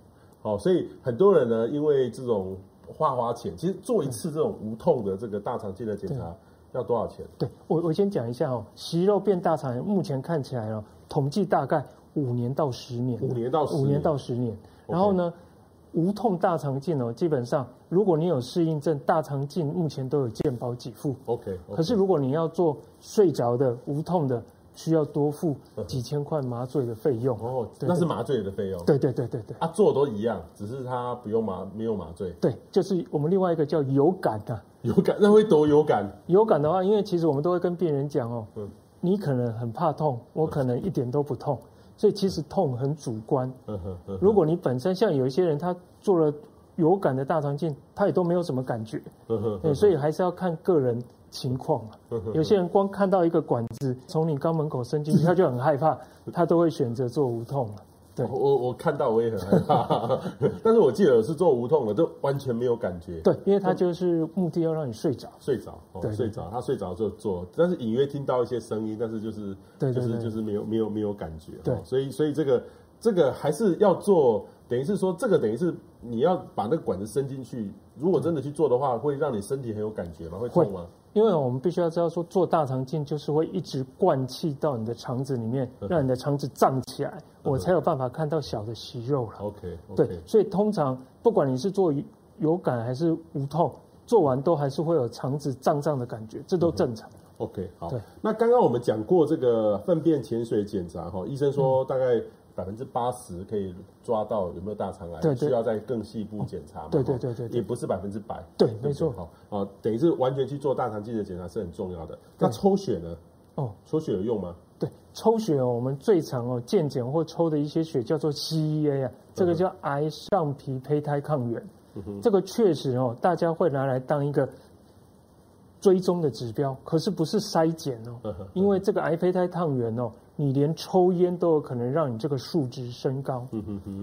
好，所以很多人呢，因为这种花花钱，其实做一次这种无痛的这个大肠镜的检查要多少钱？对我我先讲一下哦，息肉变大肠癌目前看起来哦，统计大概五年到十年，五年到十年，五年到十年，然后呢？无痛大肠镜哦，基本上如果你有适应症，大肠镜目前都有健保给付。OK。可是如果你要做睡着的无痛的，需要多付几千块麻醉的费用。哦，那是麻醉的费用。对对对对对。啊，做都一样，只是他不用麻，没有麻醉。对，就是我们另外一个叫有感的。有感，那会多有感？有感的话，因为其实我们都会跟病人讲哦，嗯，你可能很怕痛，我可能一点都不痛。所以其实痛很主观。如果你本身像有一些人，他做了有感的大肠镜，他也都没有什么感觉。所以还是要看个人情况。有些人光看到一个管子从你肛门口伸进去，他就很害怕，他都会选择做无痛。对，我我看到我也很害怕，*laughs* 但是我记得是做无痛的，就完全没有感觉。对，因为他就是目的要让你睡着，睡着，对，睡着，他睡着就做，但是隐约听到一些声音，但是就是，对，就是就是没有没有没有感觉。对，所以所以这个这个还是要做，等于是说这个等于是你要把那个管子伸进去，如果真的去做的话，会让你身体很有感觉吗？会痛吗？因为我们必须要知道，说做大肠镜就是会一直灌气到你的肠子里面，让你的肠子胀起来，我才有办法看到小的息肉了。OK，对，所以通常不管你是做有感还是无痛，做完都还是会有肠子胀胀的感觉，这都正常。OK，好。那刚刚我们讲过这个粪便潜水检查哈，医生说大概百分之八十可以抓到有没有大肠癌，对对需要再更细部检查嘛？对对对对对也不是百分之百。对，对没错。好啊，等于是完全去做大肠镜的检查是很重要的。那抽血呢？哦，抽血有用吗？对，抽血哦，我们最常哦健检或抽的一些血叫做 CEA 啊，这个叫癌上皮胚胎抗原。嗯哼，这个确实哦，大家会拿来当一个追踪的指标，可是不是筛检哦，因为这个癌胚胎抗原哦。你连抽烟都有可能让你这个数值升高，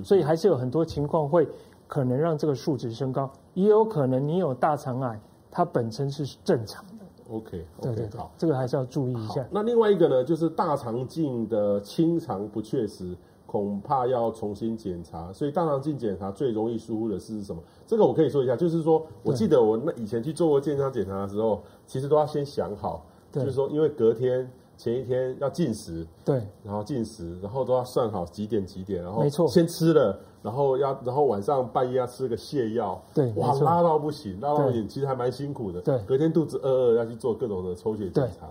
所以还是有很多情况会可能让这个数值升高，也有可能你有大肠癌，它本身是正常的。OK，对对对，好，这个还是要注意一下。那另外一个呢，就是大肠镜的清肠不确实，恐怕要重新检查。所以大肠镜检查最容易疏忽的是什么？这个我可以说一下，就是说我记得我那以前去做过健康检查的时候，其实都要先想好，就是说因为隔天。前一天要进食，对，然后进食，然后都要算好几点几点，然后没错，先吃了，然后要，然后晚上半夜要吃个泻药，对，哇，拉到不行，拉到不行，其实还蛮辛苦的，对，隔天肚子饿饿要去做各种的抽血检查，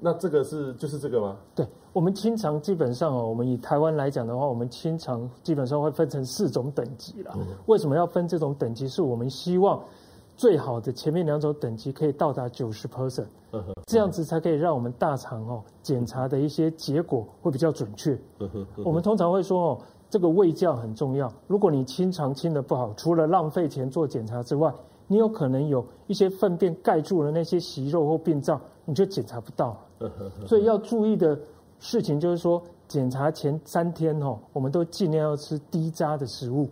那这个是就是这个吗？对，我们清肠基本上哦，我们以台湾来讲的话，我们清肠基本上会分成四种等级了。嗯、为什么要分这种等级？是我们希望。最好的前面两种等级可以到达九十 percent，这样子才可以让我们大肠哦检查的一些结果会比较准确。我们通常会说哦，这个胃教很重要。如果你清肠清的不好，除了浪费钱做检查之外，你有可能有一些粪便盖住了那些息肉或病灶，你就检查不到。所以要注意的事情就是说。检查前三天哦，我们都尽量要吃低渣的食物，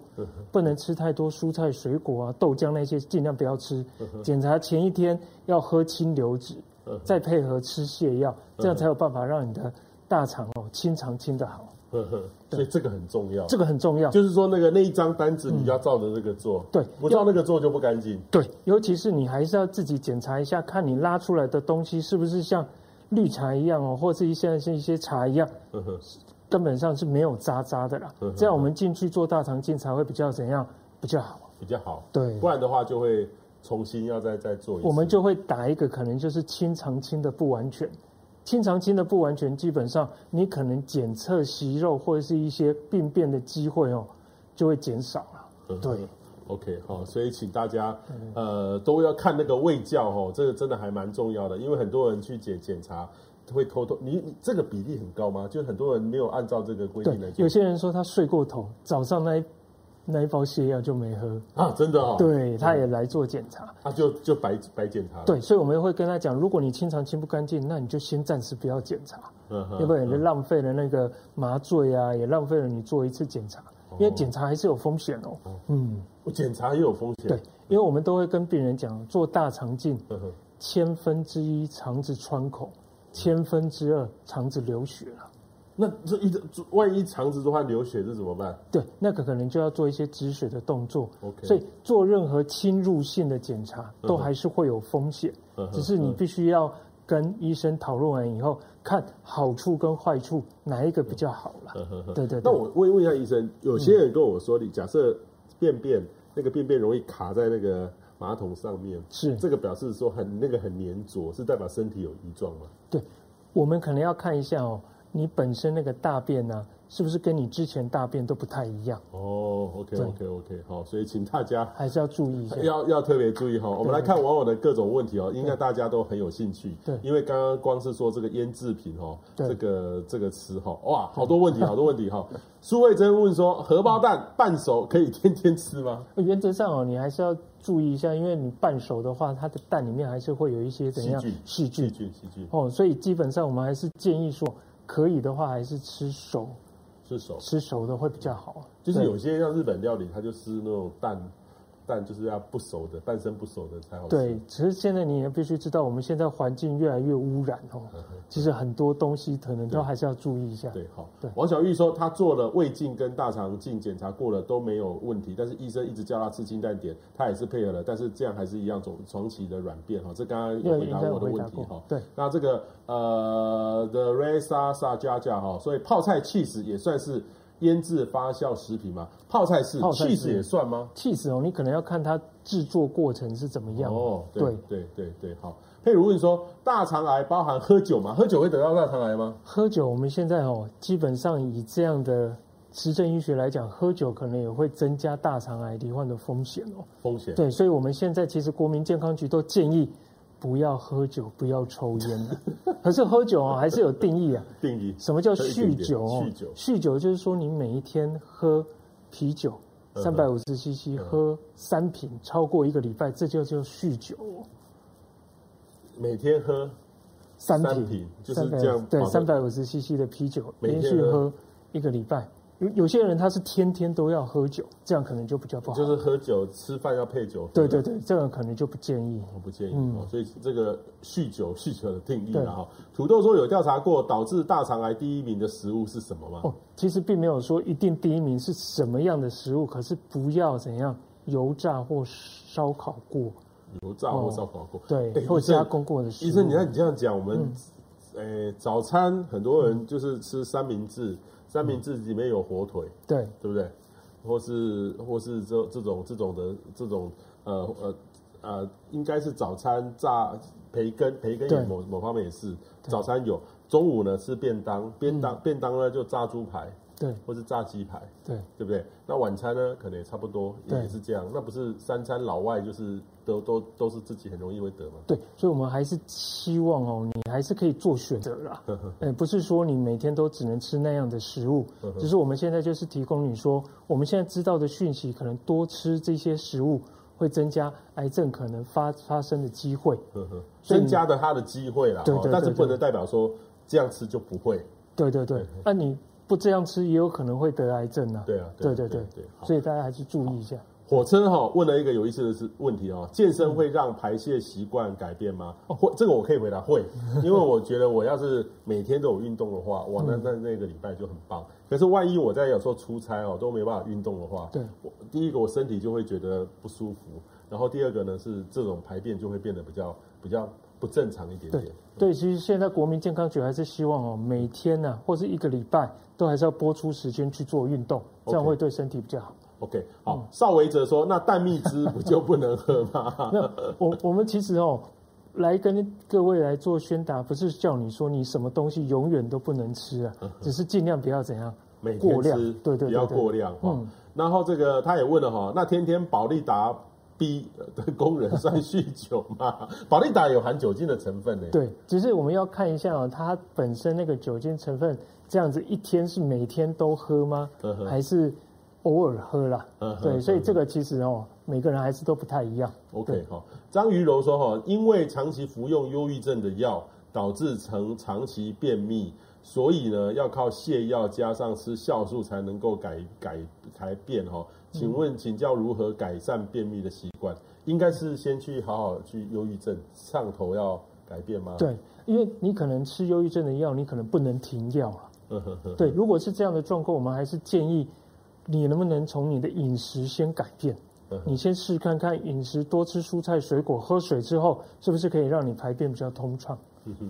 不能吃太多蔬菜、水果啊、豆浆那些，尽量不要吃。检查前一天要喝清流质，再配合吃泻药，这样才有办法让你的大肠哦清肠清的好。所以这个很重要，这个很重要。就是说那个那一张单子你要照着那个做，对，不照那个做就不干净。对，尤其是你还是要自己检查一下，看你拉出来的东西是不是像。绿茶一样哦，或是一些像一些茶一样，根本上是没有渣渣的啦。这样我们进去做大肠镜才会比较怎样比较好？比较好。对，不然的话就会重新要再再做一次。我们就会打一个可能就是清肠清的不完全，清肠清的不完全，基本上你可能检测息肉或者是一些病变的机会哦，就会减少了。对。OK，好，所以请大家呃都要看那个胃教哦，这个真的还蛮重要的，因为很多人去检检查会偷偷，你你这个比例很高吗？就很多人没有按照这个规定来做。有些人说他睡过头，早上那一那一包泻药就没喝啊，真的哦。对，他也来做检查，啊，就就白白检查。对，所以我们会跟他讲，如果你清肠清不干净，那你就先暂时不要检查，嗯，要不然你就浪费了那个麻醉啊，也浪费了你做一次检查。因为检查还是有风险哦。嗯，我检查也有风险。对，因为我们都会跟病人讲，做大肠镜，千分之一肠子穿孔，千分之二肠子流血了。那这一万一肠子的话流血，这怎么办？对，那个可能就要做一些止血的动作。OK。所以做任何侵入性的检查，都还是会有风险。只是你必须要跟医生讨论完以后。看好处跟坏处哪一个比较好了？对对。那我问问一下医生，有些人跟我说，你假设便便那个便便容易卡在那个马桶上面，是这个表示说很那个很黏着，是代表身体有异状吗？对，我们可能要看一下哦，你本身那个大便呢？是不是跟你之前大便都不太一样？哦，OK，OK，OK，好，所以请大家还是要注意一下，要要特别注意哈。我们来看网友的各种问题哦，应该大家都很有兴趣。对，因为刚刚光是说这个腌制品哦，这个这个词哈，哇，好多问题，*laughs* 好多问题哈。苏慧珍问说，荷包蛋半熟可以天天吃吗？*laughs* 原则上哦，你还是要注意一下，因为你半熟的话，它的蛋里面还是会有一些怎样细菌、细菌、细菌哦，所以基本上我们还是建议说，可以的话还是吃熟。吃熟，吃熟的会比较好。就是有些像日本料理，它就吃那种蛋。但就是要不熟的，半生不熟的才好吃。对，其实现在你也必须知道，我们现在环境越来越污染哦。其实很多东西可能都还是要注意一下。对，好。对，王小玉说，她做了胃镜跟大肠镜检查过了都没有问题，但是医生一直叫她吃清淡点，她也是配合了，但是这样还是一样种长期的软便哈。这刚刚有回答我的问题哈。对，那这个呃，The Ray Sa Sa 加加哈，所以泡菜起司也算是。腌制发酵食品吗？泡菜是，起司也算吗？起司哦，你可能要看它制作过程是怎么样哦。对对对对对，好。佩如问说，大肠癌包含喝酒吗？喝酒会得到大肠癌吗？喝酒，我们现在哦，基本上以这样的实证医学来讲，喝酒可能也会增加大肠癌罹患的风险哦。风险对，所以我们现在其实国民健康局都建议不要喝酒，不要抽烟的。*laughs* 可是喝酒啊，还是有定义啊。定义什么叫酗酒哦？酗酒，酗酒就是说你每一天喝啤酒三百五十 CC，喝三瓶，超过一个礼拜，这就叫酗酒哦。每天喝三瓶，三瓶就是这样。对，三百五十 CC 的啤酒，连续喝一个礼拜。有有些人他是天天都要喝酒，这样可能就比较不好。就是喝酒吃饭要配酒。对对对，这个可能就不建议。我不建议。嗯，所以这个酗酒酗酒的定义了哈。土豆说有调查过导致大肠癌第一名的食物是什么吗？哦，其实并没有说一定第一名是什么样的食物，可是不要怎样油炸或烧烤过。油炸或烧烤过，对，或加工过的食物。医生，你看你这样讲，我们呃早餐很多人就是吃三明治。三明治里面有火腿，对对不对？或是或是这这种这种的这种呃呃呃，应该是早餐炸培根，培根也某某方面也是早餐有。中午呢吃便当，便当便当呢就炸猪排。对，或是炸鸡排，对，对不对？那晚餐呢，可能也差不多，也是这样。那不是三餐老外，就是都都都是自己很容易会得吗？对，所以我们还是希望哦，你还是可以做选择啦。呃，*laughs* 不是说你每天都只能吃那样的食物，只是我们现在就是提供你说，我们现在知道的讯息，可能多吃这些食物会增加癌症可能发发生的机会，增加的它的机会啦。对对，但是不能代表说这样吃就不会。对对对，那你。不这样吃也有可能会得癌症啊！对啊，对对对对，所以大家还是注意一下。火车哈问了一个有意思的是问题哦，健身会让排泄习惯改变吗？会，这个我可以回答会，*laughs* 因为我觉得我要是每天都有运动的话，哇，那那那个礼拜就很棒。可是万一我在有时候出差哦都没办法运动的话，对，我第一个我身体就会觉得不舒服，然后第二个呢是这种排便就会变得比较比较。不正常一点点。对，对，其实现在国民健康局还是希望哦，每天呢、啊，或是一个礼拜，都还是要播出时间去做运动，这样会对身体比较好。OK，好。邵维哲说：“那蛋蜜汁不就不能喝吗？” *laughs* 那我我们其实哦，来跟各位来做宣达，不是叫你说你什么东西永远都不能吃啊，只是尽量不要怎样，每天吃，过量，对对对，不要过量。嗯。然后这个他也问了哈，那天天保利达。逼的工人算酗酒吗？*laughs* 保力达有含酒精的成分呢。对，只是我们要看一下哦，它本身那个酒精成分这样子，一天是每天都喝吗？还是偶尔喝啦？对，所以这个其实哦，每个人还是都不太一样。OK 哈，张瑜柔说哈，因为长期服用忧郁症的药，导致成长期便秘，所以呢要靠泻药加上吃酵素才能够改改改变哈。请问，请教如何改善便秘的习惯？应该是先去好好去忧郁症上头要改变吗？对，因为你可能吃忧郁症的药，你可能不能停药了。对，如果是这样的状况，我们还是建议你能不能从你的饮食先改变。你先试看看饮食，多吃蔬菜水果，喝水之后，是不是可以让你排便比较通畅？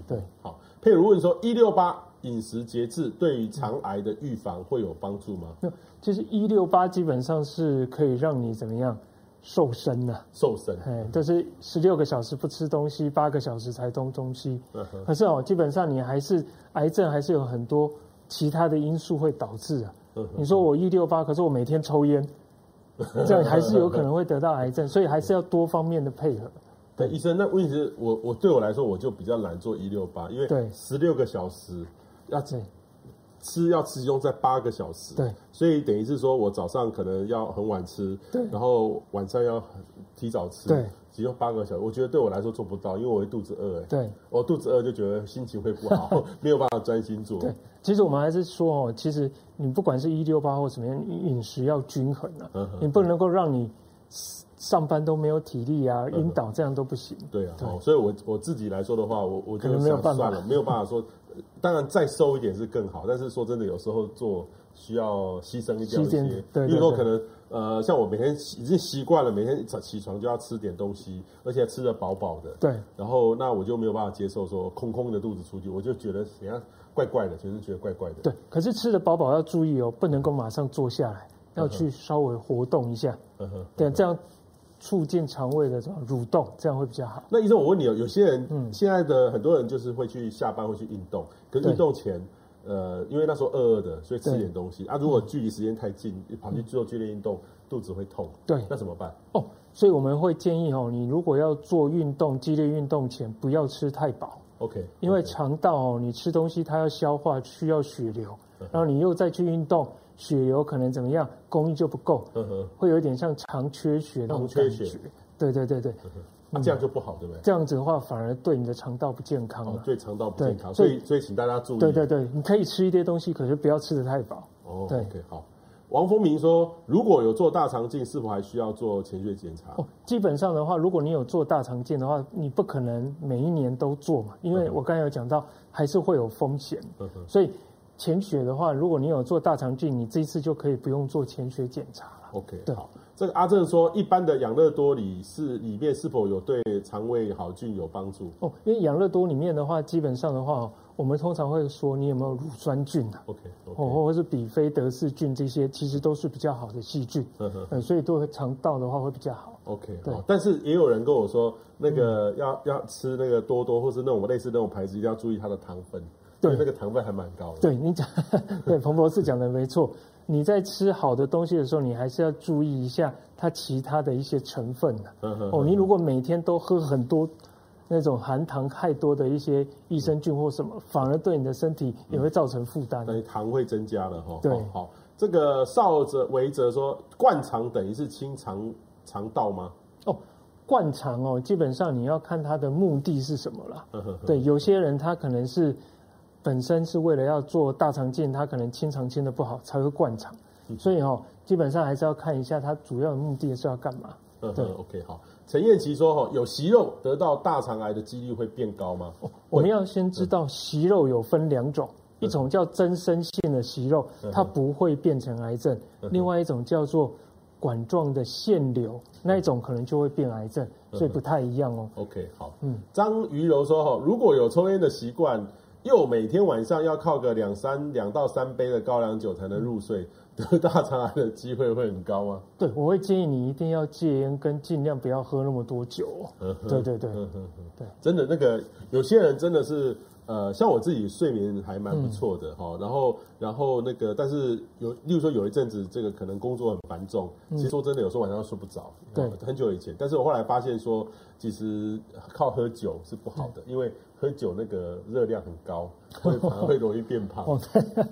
对，好。佩如问说：一六八饮食节制对于肠癌的预防会有帮助吗？那其实一六八基本上是可以让你怎么样瘦身的、啊，瘦身，哎，就是十六个小时不吃东西，八个小时才动东西。可是哦，基本上你还是癌症还是有很多其他的因素会导致啊。嗯、你说我一六八，可是我每天抽烟，*laughs* 这样还是有可能会得到癌症，所以还是要多方面的配合。对，医生，那问题是我我对我来说，我就比较懒做一六八，因为十六个小时要吃吃要吃用在八个小时，对，所以等于是说我早上可能要很晚吃，对，然后晚上要提早吃，对，只用八个小时，我觉得对我来说做不到，因为我会肚子饿，哎，对，我肚子饿就觉得心情会不好，*laughs* 没有办法专心做。对，其实我们还是说哦，其实你不管是一六八或什么样，你饮食要均衡啊，嗯、你不能够让你。上班都没有体力啊，晕倒这样都不行。嗯、对啊，对。哦，所以我我自己来说的话，我我就想算了，没有办法说，当然再瘦一点是更好，但是说真的，有时候做需要牺牲一点一些，对，对，对，因为说可能呃，像我每天已经习惯了，每天早起床就要吃点东西，而且吃的饱饱的，对，然后那我就没有办法接受说空空的肚子出去，我就觉得怎样怪怪的，就是觉得怪怪的。对，可是吃的饱饱要注意哦，不能够马上坐下来，要去稍微活动一下，嗯哼，对，这样。促进肠胃的什么蠕动，这样会比较好。那医生，我问你哦，有些人，嗯，现在的很多人就是会去下班会去运动，可是运动前，呃，因为那时候饿饿的，所以吃点东西啊。如果距离时间太近，你跑去做剧烈运动，肚子会痛。对，那怎么办？哦，所以我们会建议哦，你如果要做运动、激烈运动前，不要吃太饱。OK，因为肠道哦，你吃东西它要消化，需要血流，然后你又再去运动，血流可能怎么样，供应就不够，会有点像肠缺血那种感觉。对对对对。啊，这样就不好，对不对？这样子的话，反而对你的肠道不健康了。对肠道不健康，所以所以请大家注意。对对对，你可以吃一些东西，可是不要吃的太饱。哦，对，OK，好。王丰明说，如果有做大肠镜，是否还需要做潜血检查？哦，基本上的话，如果你有做大肠镜的话，你不可能每一年都做嘛，因为我刚才有讲到，还是会有风险。嗯。所以潜血的话，如果你有做大肠镜，你这一次就可以不用做潜血检查了。OK，对。好。这个阿正说，一般的养乐多里是里面是否有对肠胃好菌有帮助？哦，因为养乐多里面的话，基本上的话，我们通常会说你有没有乳酸菌啊？OK，哦.或者是比菲德氏菌这些，其实都是比较好的细菌。嗯哼，嗯，所以对肠道的话会比较好。OK，对。但是也有人跟我说，那个要、嗯、要吃那个多多，或是那种类似那种牌子，一定要注意它的糖分。对，那个糖分还蛮高的。对你讲，对彭博士讲的没错。你在吃好的东西的时候，你还是要注意一下它其他的一些成分的。哦，你如果每天都喝很多那种含糖太多的一些益生菌或什么，反而对你的身体也会造成负担。那、嗯、糖会增加了哈。对，好，这个少则维则说，灌肠等于是清肠肠道吗？哦，灌肠哦，基本上你要看它的目的是什么了。对，有些人他可能是。本身是为了要做大肠镜，他可能清肠清的不好才会灌肠，所以哦，基本上还是要看一下他主要的目的是要干嘛。嗯，对，OK，好。陈燕琪说，哈，有息肉得到大肠癌的几率会变高吗？我们要先知道息肉有分两种，一种叫增生性的息肉，它不会变成癌症；另外一种叫做管状的腺瘤，那一种可能就会变癌症，所以不太一样哦。OK，好。嗯，张瑜柔说，哈，如果有抽烟的习惯。又每天晚上要靠个两三两到三杯的高粱酒才能入睡，得 *laughs* 大肠癌的机会会很高吗？对，我会建议你一定要戒烟，跟尽量不要喝那么多酒。对对对，对，真的那个有些人真的是。呃，像我自己睡眠还蛮不错的哈、嗯，然后然后那个，但是有，例如说有一阵子这个可能工作很繁重，其实说真的，有时候晚上睡不着。对、嗯，很久以前，但是我后来发现说，其实靠喝酒是不好的，嗯、因为喝酒那个热量很高，会反而会容易变胖。哦、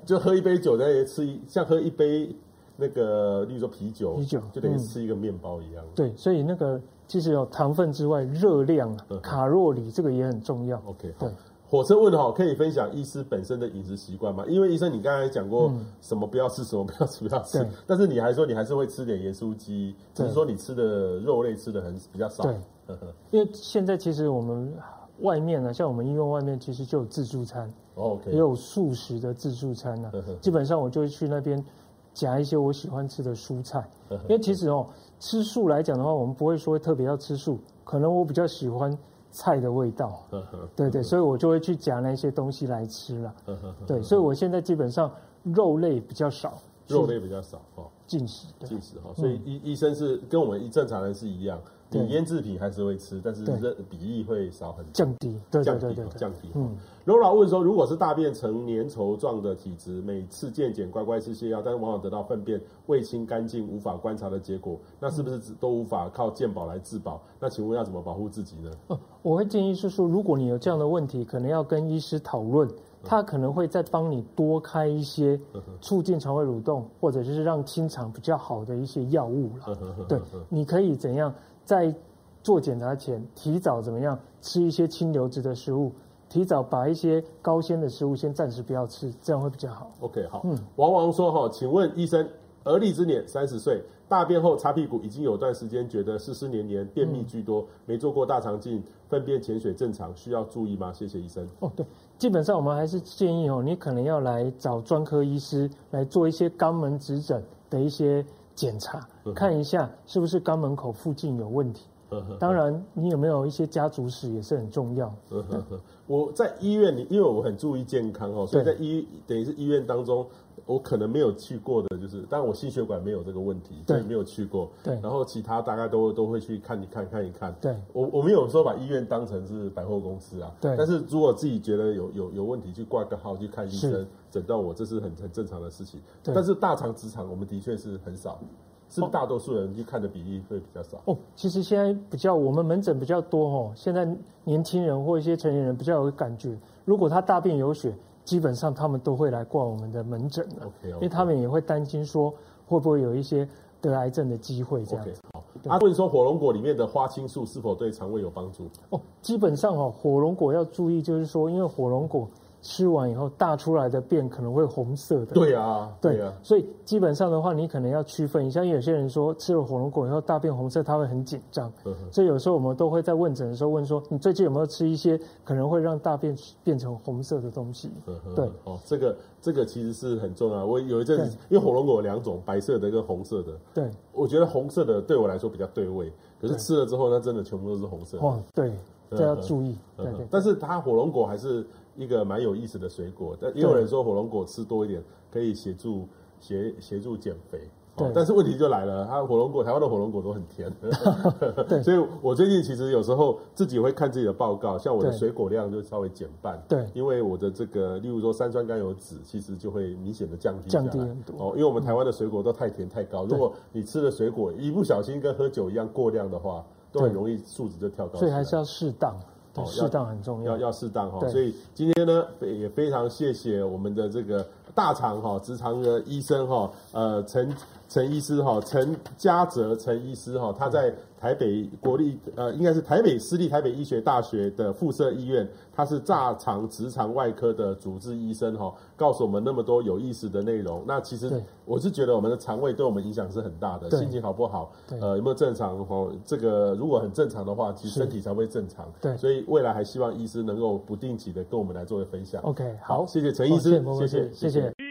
就喝一杯酒等于吃一，像喝一杯那个，例如说啤酒，啤酒就等于吃一个面包一样、嗯。对，所以那个其实有糖分之外，热量、卡路里这个也很重要。OK，对。火车问的好，可以分享医师本身的饮食习惯吗？因为医生，你刚才讲过什么不要吃，什么不要吃，不要吃。但是你还说你还是会吃点盐酥鸡，只是说你吃的肉类吃的很比较少。对，因为现在其实我们外面呢，像我们医院外面其实就有自助餐也有素食的自助餐呢。基本上我就会去那边夹一些我喜欢吃的蔬菜，因为其实哦，吃素来讲的话，我们不会说特别要吃素，可能我比较喜欢。菜的味道，对对，所以我就会去夹那些东西来吃了。对，所以我现在基本上肉类比较少，肉类比较少哦，进食进食哈。所以医医生是跟我们一正常人是一样。你腌制品还是会吃，但是比例会少很多，降低，对对对对，降低。嗯，罗老问说，如果是大便呈粘稠状的体质，每次健检乖乖吃泻药，但是往往得到粪便未清干净、无法观察的结果，那是不是都无法靠健保来自保？那请问要怎么保护自己呢？哦，我会建议是说，如果你有这样的问题，可能要跟医师讨论，他可能会再帮你多开一些促进肠胃蠕动，或者就是让清肠比较好的一些药物了。对，你可以怎样？在做检查前，提早怎么样吃一些清流质的食物，提早把一些高纤的食物先暂时不要吃，这样会比较好。OK，好。嗯，王王说哈，请问医生，而立之年三十岁，大便后擦屁股已经有段时间觉得湿湿黏黏，便秘居多，没做过大肠镜，粪便潜水正常，需要注意吗？谢谢医生。哦，对，基本上我们还是建议哦，你可能要来找专科医师来做一些肛门指诊的一些。检查看一下是不是肛门口附近有问题。当然，你有没有一些家族史也是很重要。我在医院里，因为我很注意健康哦，所以在医等于是医院当中，我可能没有去过的，就是当然我心血管没有这个问题，对，没有去过。对，然后其他大概都都会去看一看，看一看。对，我我们有时候把医院当成是百货公司啊。对。但是如果自己觉得有有有问题，去挂个号去看医生，诊断我，这是很很正常的事情。对。但是大肠直肠我们的确是很少，是大多数人去看的比例会比较少。哦，其实现在比较我们门诊比较多哦，现在年轻人或一些成年人比较有感觉，如果他大便有血。基本上他们都会来挂我们的门诊了，okay, okay. 因为他们也会担心说会不会有一些得癌症的机会这样子。阿问说火龙果里面的花青素是否对肠胃有帮助？哦，基本上哦，火龙果要注意，就是说因为火龙果。吃完以后，大出来的便可能会红色的。对啊，对啊。所以基本上的话，你可能要区分一下。因为有些人说吃了火龙果以后大便红色，他会很紧张。所以有时候我们都会在问诊的时候问说：“你最近有没有吃一些可能会让大便变成红色的东西？”对。哦，这个这个其实是很重要。我有一阵子，因为火龙果有两种，白色的跟红色的。对。我觉得红色的对我来说比较对味，可是吃了之后，那真的全部都是红色。哦，对，这要注意。对对。但是它火龙果还是。一个蛮有意思的水果，但也有人说火龙果吃多一点可以协助协协助减肥。对，但是问题就来了，它火龙果台湾的火龙果都很甜。*laughs* *laughs* 对，所以我最近其实有时候自己会看自己的报告，像我的水果量就稍微减半。对，因为我的这个，例如说三酸甘油酯，其实就会明显的降低。降低很多。哦，因为我们台湾的水果都太甜太高，如果你吃的水果一不小心跟喝酒一样过量的话，都很容易数值就跳高。所以还是要适当。适当很重要，要要适当哈。所以今天呢，也非常谢谢我们的这个大肠哈直肠的医生哈，呃陈陈医师哈，陈嘉泽陈医师哈，他在台北国立呃应该是台北私立台北医学大学的附设医院。他是大肠直肠外科的主治医生哈，告诉我们那么多有意思的内容。那其实我是觉得我们的肠胃对我们影响是很大的，心情好不好，呃有没有正常哈？这个如果很正常的话，其实身体才会正常。对，所以未来还希望医师能够不定期的跟我们来做个分享。OK，好，谢谢陈医师，谢谢，谢谢。